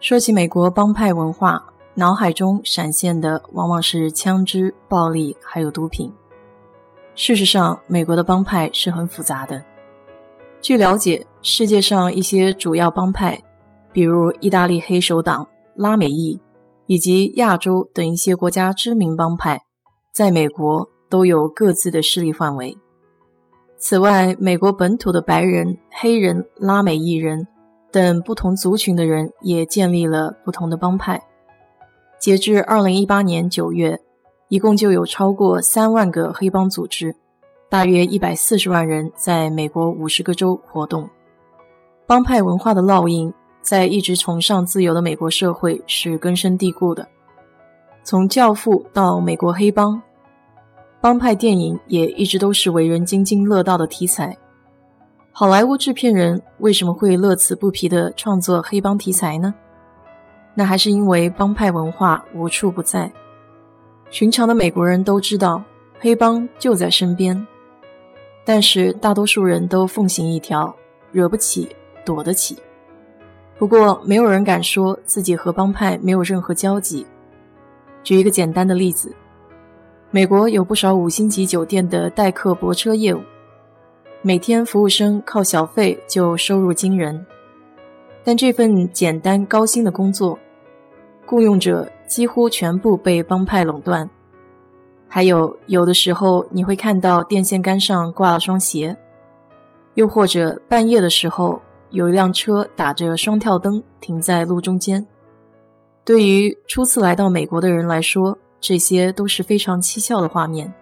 说起美国帮派文化，脑海中闪现的往往是枪支、暴力，还有毒品。事实上，美国的帮派是很复杂的。据了解，世界上一些主要帮派，比如意大利黑手党、拉美裔，以及亚洲等一些国家知名帮派，在美国都有各自的势力范围。此外，美国本土的白人、黑人、拉美裔人。等不同族群的人也建立了不同的帮派。截至二零一八年九月，一共就有超过三万个黑帮组织，大约一百四十万人在美国五十个州活动。帮派文化的烙印在一直崇尚自由的美国社会是根深蒂固的。从《教父》到美国黑帮，帮派电影也一直都是为人津津乐道的题材。好莱坞制片人为什么会乐此不疲地创作黑帮题材呢？那还是因为帮派文化无处不在。寻常的美国人都知道黑帮就在身边，但是大多数人都奉行一条惹不起，躲得起。不过，没有人敢说自己和帮派没有任何交集。举一个简单的例子，美国有不少五星级酒店的代客泊车业务。每天服务生靠小费就收入惊人，但这份简单高薪的工作，雇佣者几乎全部被帮派垄断。还有，有的时候你会看到电线杆上挂了双鞋，又或者半夜的时候有一辆车打着双跳灯停在路中间。对于初次来到美国的人来说，这些都是非常蹊跷的画面。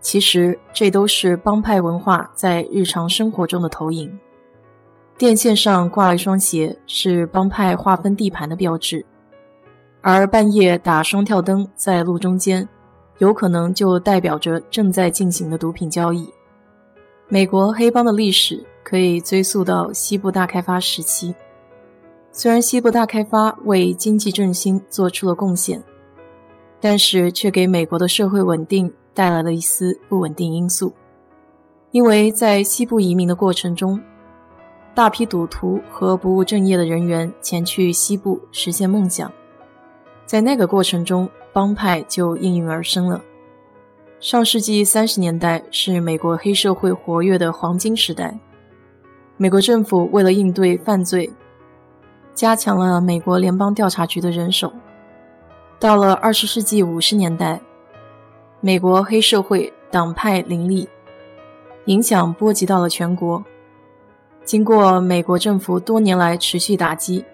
其实这都是帮派文化在日常生活中的投影。电线上挂一双鞋，是帮派划分地盘的标志；而半夜打双跳灯在路中间，有可能就代表着正在进行的毒品交易。美国黑帮的历史可以追溯到西部大开发时期。虽然西部大开发为经济振兴做出了贡献，但是却给美国的社会稳定。带来了一丝不稳定因素，因为在西部移民的过程中，大批赌徒和不务正业的人员前去西部实现梦想，在那个过程中，帮派就应运而生了。上世纪三十年代是美国黑社会活跃的黄金时代，美国政府为了应对犯罪，加强了美国联邦调查局的人手。到了二十世纪五十年代。美国黑社会党派林立，影响波及到了全国。经过美国政府多年来持续打击，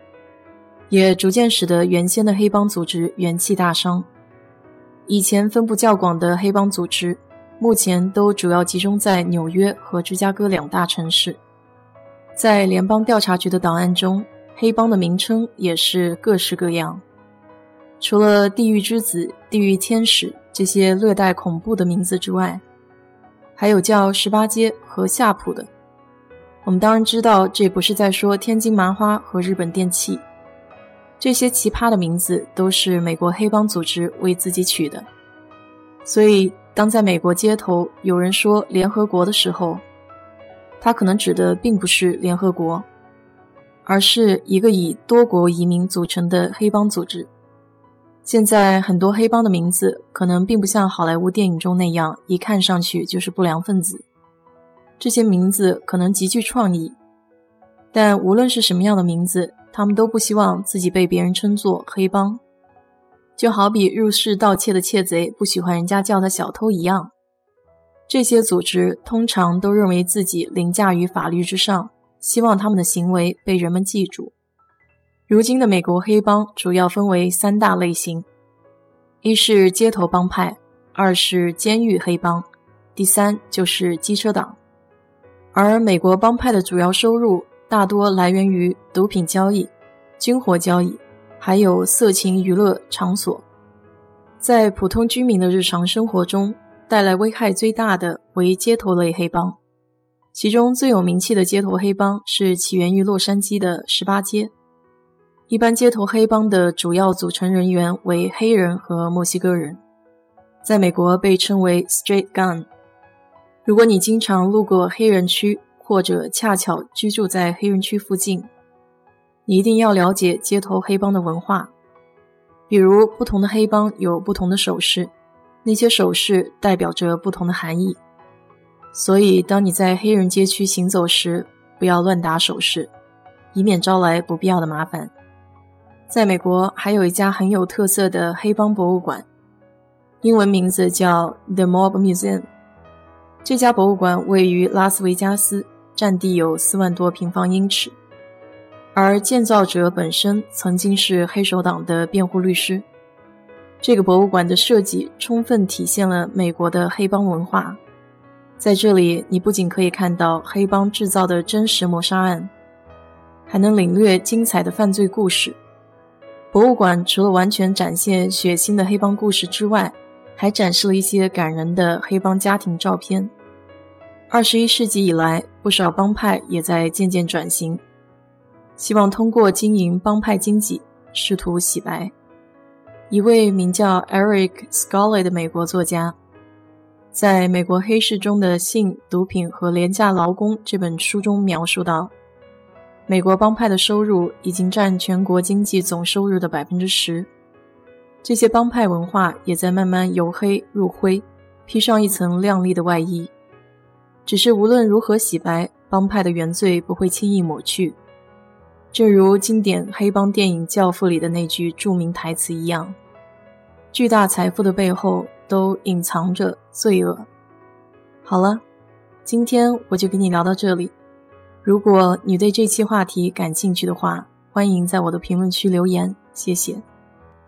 也逐渐使得原先的黑帮组织元气大伤。以前分布较广的黑帮组织，目前都主要集中在纽约和芝加哥两大城市。在联邦调查局的档案中，黑帮的名称也是各式各样。除了“地狱之子”“地狱天使”这些略带恐怖的名字之外，还有叫“十八街”和“夏普”的。我们当然知道，这不是在说天津麻花和日本电器。这些奇葩的名字都是美国黑帮组织为自己取的。所以，当在美国街头有人说“联合国”的时候，他可能指的并不是联合国，而是一个以多国移民组成的黑帮组织。现在很多黑帮的名字可能并不像好莱坞电影中那样，一看上去就是不良分子。这些名字可能极具创意，但无论是什么样的名字，他们都不希望自己被别人称作黑帮。就好比入室盗窃的窃贼不喜欢人家叫他小偷一样。这些组织通常都认为自己凌驾于法律之上，希望他们的行为被人们记住。如今的美国黑帮主要分为三大类型：一是街头帮派，二是监狱黑帮，第三就是机车党。而美国帮派的主要收入大多来源于毒品交易、军火交易，还有色情娱乐场所。在普通居民的日常生活中，带来危害最大的为街头类黑帮。其中最有名气的街头黑帮是起源于洛杉矶的十八街。一般街头黑帮的主要组成人员为黑人和墨西哥人，在美国被称为 “straight Gang。如果你经常路过黑人区，或者恰巧居住在黑人区附近，你一定要了解街头黑帮的文化。比如，不同的黑帮有不同的手势，那些手势代表着不同的含义。所以，当你在黑人街区行走时，不要乱打手势，以免招来不必要的麻烦。在美国，还有一家很有特色的黑帮博物馆，英文名字叫 The Mob Museum。这家博物馆位于拉斯维加斯。占地有四万多平方英尺，而建造者本身曾经是黑手党的辩护律师。这个博物馆的设计充分体现了美国的黑帮文化。在这里，你不仅可以看到黑帮制造的真实谋杀案，还能领略精彩的犯罪故事。博物馆除了完全展现血腥的黑帮故事之外，还展示了一些感人的黑帮家庭照片。二十一世纪以来，不少帮派也在渐渐转型，希望通过经营帮派经济，试图洗白。一位名叫 Eric Scully 的美国作家，在《美国黑市中的性、毒品和廉价劳工》这本书中描述到，美国帮派的收入已经占全国经济总收入的百分之十，这些帮派文化也在慢慢由黑入灰，披上一层亮丽的外衣。只是无论如何洗白，帮派的原罪不会轻易抹去。正如经典黑帮电影《教父》里的那句著名台词一样：“巨大财富的背后都隐藏着罪恶。”好了，今天我就跟你聊到这里。如果你对这期话题感兴趣的话，欢迎在我的评论区留言，谢谢。